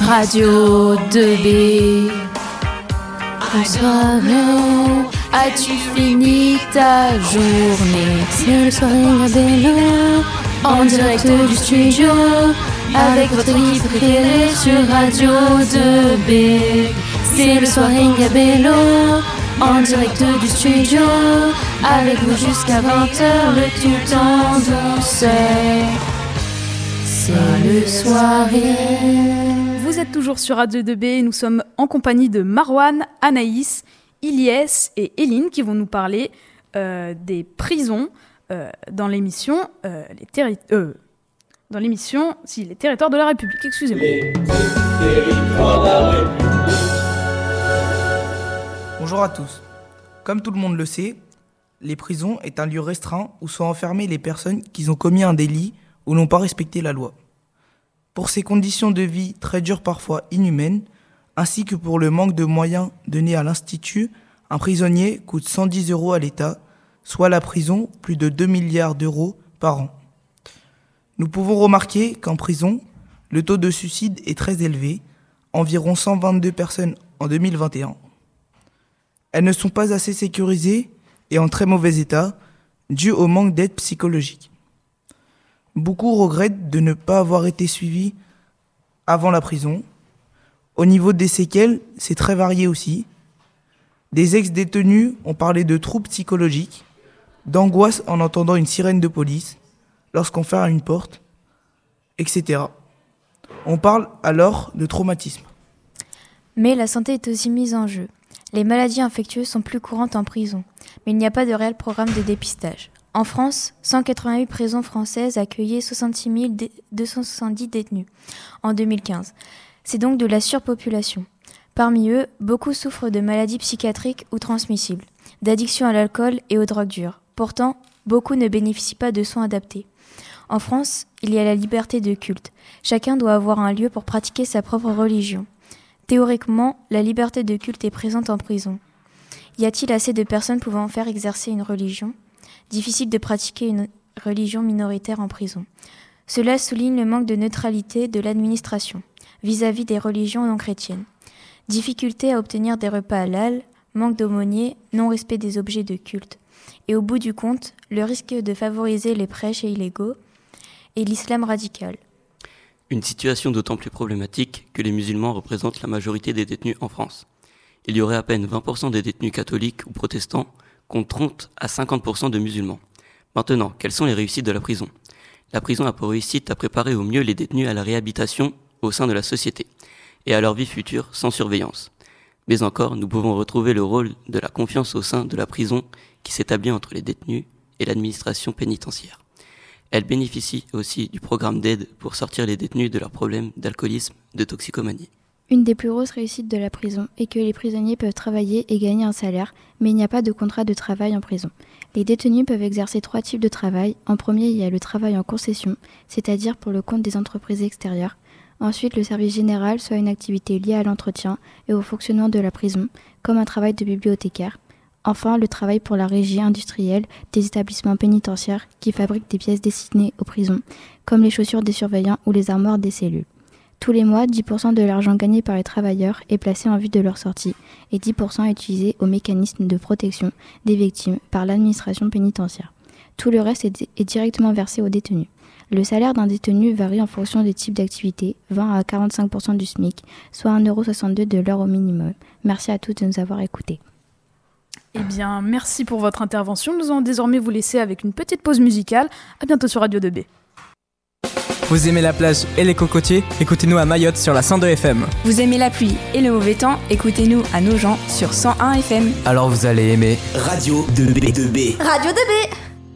Radio 2B. Bonsoir, as-tu fini ta journée? C'est le soirée Gabello, en direct du studio, avec votre équipe préférée sur Radio 2B. C'est le soirée Gabello, en direct du studio, avec vous jusqu'à 20h, le tout en douceur. C'est le soirée. Vous êtes toujours sur Radio 2B, nous sommes en compagnie de Marwan, Anaïs, Ilyes et Eline qui vont nous parler euh, des prisons euh, dans l'émission euh, les terri- euh, dans l'émission si les territoires de la République, excusez-moi. Bonjour à tous. Comme tout le monde le sait, les prisons est un lieu restreint où sont enfermées les personnes qui ont commis un délit ou n'ont pas respecté la loi. Pour ces conditions de vie très dures parfois inhumaines, ainsi que pour le manque de moyens donnés à l'Institut, un prisonnier coûte 110 euros à l'État, soit la prison plus de 2 milliards d'euros par an. Nous pouvons remarquer qu'en prison, le taux de suicide est très élevé, environ 122 personnes en 2021. Elles ne sont pas assez sécurisées et en très mauvais état, dû au manque d'aide psychologique. Beaucoup regrettent de ne pas avoir été suivis avant la prison. Au niveau des séquelles, c'est très varié aussi. Des ex-détenus ont parlé de troubles psychologiques, d'angoisse en entendant une sirène de police, lorsqu'on ferme une porte, etc. On parle alors de traumatisme. Mais la santé est aussi mise en jeu. Les maladies infectieuses sont plus courantes en prison, mais il n'y a pas de réel programme de dépistage. En France, 188 prisons françaises accueillaient 66 dé- 270 détenus en 2015. C'est donc de la surpopulation. Parmi eux, beaucoup souffrent de maladies psychiatriques ou transmissibles, d'addiction à l'alcool et aux drogues dures. Pourtant, beaucoup ne bénéficient pas de soins adaptés. En France, il y a la liberté de culte. Chacun doit avoir un lieu pour pratiquer sa propre religion. Théoriquement, la liberté de culte est présente en prison. Y a-t-il assez de personnes pouvant faire exercer une religion? Difficile de pratiquer une religion minoritaire en prison. Cela souligne le manque de neutralité de l'administration vis-à-vis des religions non chrétiennes. Difficulté à obtenir des repas halal, manque d'aumôniers, non-respect des objets de culte. Et au bout du compte, le risque de favoriser les prêches illégaux et l'islam radical. Une situation d'autant plus problématique que les musulmans représentent la majorité des détenus en France. Il y aurait à peine 20% des détenus catholiques ou protestants contre 30 à 50% de musulmans. Maintenant, quelles sont les réussites de la prison? La prison a pour réussite à préparer au mieux les détenus à la réhabilitation au sein de la société et à leur vie future sans surveillance. Mais encore, nous pouvons retrouver le rôle de la confiance au sein de la prison qui s'établit entre les détenus et l'administration pénitentiaire. Elle bénéficie aussi du programme d'aide pour sortir les détenus de leurs problèmes d'alcoolisme, de toxicomanie. Une des plus grosses réussites de la prison est que les prisonniers peuvent travailler et gagner un salaire, mais il n'y a pas de contrat de travail en prison. Les détenus peuvent exercer trois types de travail. En premier, il y a le travail en concession, c'est-à-dire pour le compte des entreprises extérieures. Ensuite, le service général, soit une activité liée à l'entretien et au fonctionnement de la prison, comme un travail de bibliothécaire. Enfin, le travail pour la régie industrielle des établissements pénitentiaires qui fabriquent des pièces destinées aux prisons, comme les chaussures des surveillants ou les armoires des cellules. Tous les mois, 10% de l'argent gagné par les travailleurs est placé en vue de leur sortie et 10% est utilisé au mécanisme de protection des victimes par l'administration pénitentiaire. Tout le reste est, directement versé aux détenus. Le salaire d'un détenu varie en fonction des types d'activité, 20 à 45% du SMIC, soit 1,62€ de l'heure au minimum. Merci à tous de nous avoir écoutés. Eh bien, merci pour votre intervention. Nous allons désormais vous laisser avec une petite pause musicale. À bientôt sur Radio 2B. Vous aimez la plage et les cocotiers Écoutez-nous à Mayotte sur la 102 FM. Vous aimez la pluie et le mauvais temps Écoutez-nous à Nogent sur 101 FM. Alors vous allez aimer Radio 2B. 2B. Radio 2B